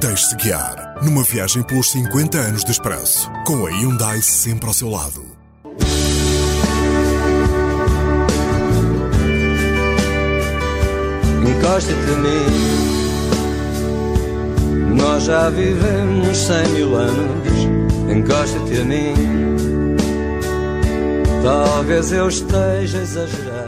Deixe-se guiar numa viagem pelos 50 anos de Expresso, com a Hyundai sempre ao seu lado. Encosta-te a mim. Nós já vivemos cem mil anos. Encosta-te a mim. Talvez eu esteja exagerado.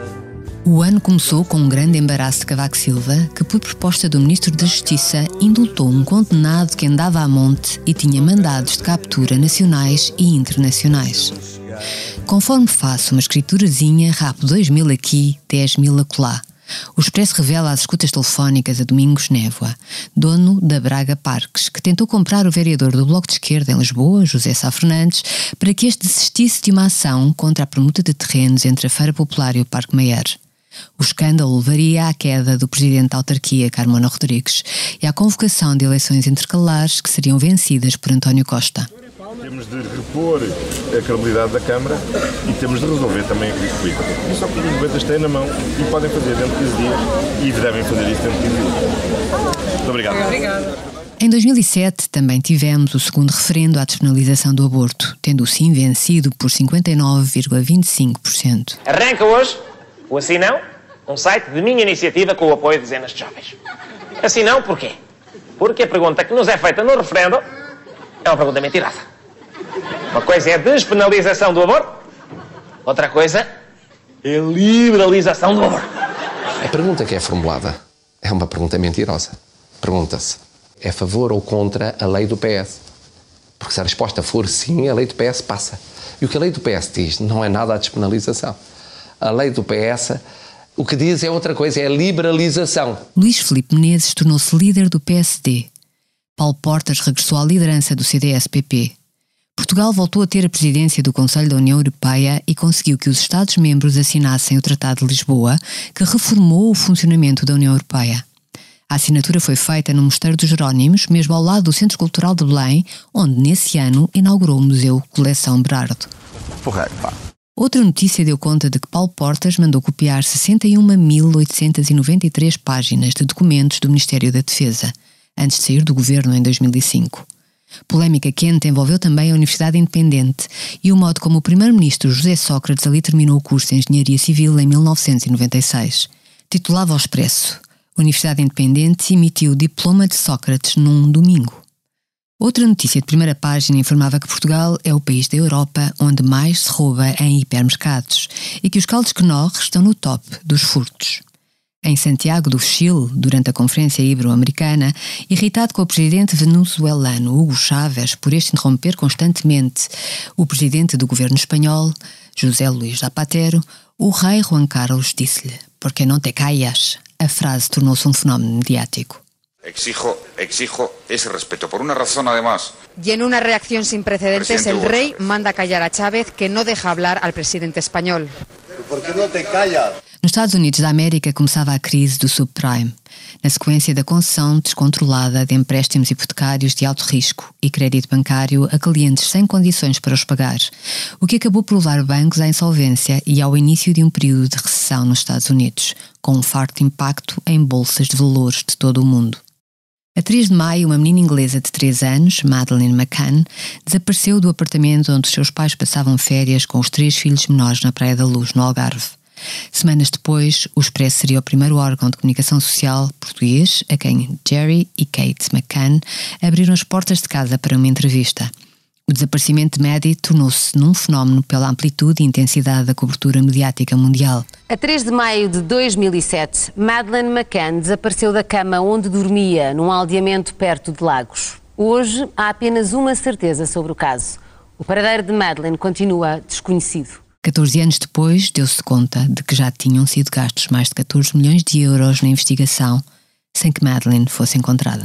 O ano começou com um grande embaraço de Cavaco Silva, que, por proposta do Ministro da Justiça, indultou um condenado que andava a monte e tinha mandados de captura nacionais e internacionais. Conforme faço uma escriturazinha, rapo 2 mil aqui, 10 mil acolá. O Expresso revela as escutas telefónicas a Domingos Névoa, dono da Braga Parques, que tentou comprar o vereador do Bloco de Esquerda em Lisboa, José Sá Fernandes, para que este desistisse de uma ação contra a permuta de terrenos entre a Feira Popular e o Parque Meyer. O escândalo levaria à queda do presidente da autarquia, Carmona Rodrigues, e à convocação de eleições intercalares que seriam vencidas por António Costa. Temos de repor a credibilidade da Câmara e temos de resolver também a crise política. Isso é o que os governos têm na mão e podem fazer dentro de 15 dias e devem fazer isso dentro de 15 dias. Muito obrigado. Em 2007 também tivemos o segundo referendo à despenalização do aborto, tendo o sim vencido por 59,25%. Arranca hoje o Assim Não, um site de minha iniciativa com o apoio de dezenas de jovens. Assim não, porquê? Porque a pergunta que nos é feita no referendo é uma pergunta mentirosa. Uma coisa é a despenalização do aborto, outra coisa é a liberalização do aborto. A pergunta que é formulada é uma pergunta mentirosa. Pergunta-se: é a favor ou contra a lei do PS? Porque se a resposta for sim, a lei do PS passa. E o que a lei do PS diz não é nada a despenalização. A lei do PS, o que diz é outra coisa, é a liberalização. Luís Filipe Menezes tornou-se líder do PSD. Paulo Portas regressou à liderança do CDS-PP. Portugal voltou a ter a presidência do Conselho da União Europeia e conseguiu que os Estados-membros assinassem o Tratado de Lisboa, que reformou o funcionamento da União Europeia. A assinatura foi feita no Mosteiro dos Jerónimos, mesmo ao lado do Centro Cultural de Belém, onde nesse ano inaugurou o Museu Coleção Berardo. Porra, pá. Outra notícia deu conta de que Paulo Portas mandou copiar 61.893 páginas de documentos do Ministério da Defesa, antes de sair do governo em 2005. Polémica quente envolveu também a Universidade Independente e o modo como o primeiro-ministro José Sócrates ali terminou o curso em Engenharia Civil em 1996. Titulava ao Expresso. Universidade Independente emitiu o diploma de Sócrates num domingo. Outra notícia de primeira página informava que Portugal é o país da Europa onde mais se rouba em hipermercados e que os caldos que estão no top dos furtos. Em Santiago do Chile, durante a Conferência Ibero-Americana, irritado com o presidente venezuelano Hugo Chávez por este interromper constantemente o presidente do governo espanhol, José Luís Zapatero, o rei Juan Carlos disse-lhe: Porque não te callas? A frase tornou-se um fenómeno mediático. Exijo, exijo ese respeto. Por una razón, además. Y en una reacción sin precedentes, Presidente el Hugo rey Chávez. manda callar a Chávez, que no deja hablar al presidente español. ¿Por qué no te callas? Nos Estados Unidos da América começava a crise do subprime, na sequência da concessão descontrolada de empréstimos hipotecários de alto risco e crédito bancário a clientes sem condições para os pagar, o que acabou por levar bancos à insolvência e ao início de um período de recessão nos Estados Unidos, com um farto impacto em bolsas de valores de todo o mundo. A 3 de maio, uma menina inglesa de 3 anos, Madeleine McCann, desapareceu do apartamento onde seus pais passavam férias com os três filhos menores na Praia da Luz, no Algarve. Semanas depois, o Expresso seria o primeiro órgão de comunicação social português a quem Jerry e Kate McCann abriram as portas de casa para uma entrevista. O desaparecimento de Maddie tornou-se num fenómeno pela amplitude e intensidade da cobertura mediática mundial. A 3 de maio de 2007, Madeleine McCann desapareceu da cama onde dormia, num aldeamento perto de Lagos. Hoje há apenas uma certeza sobre o caso. O paradeiro de Madeleine continua desconhecido. 14 anos depois, deu-se conta de que já tinham sido gastos mais de 14 milhões de euros na investigação sem que Madeleine fosse encontrada.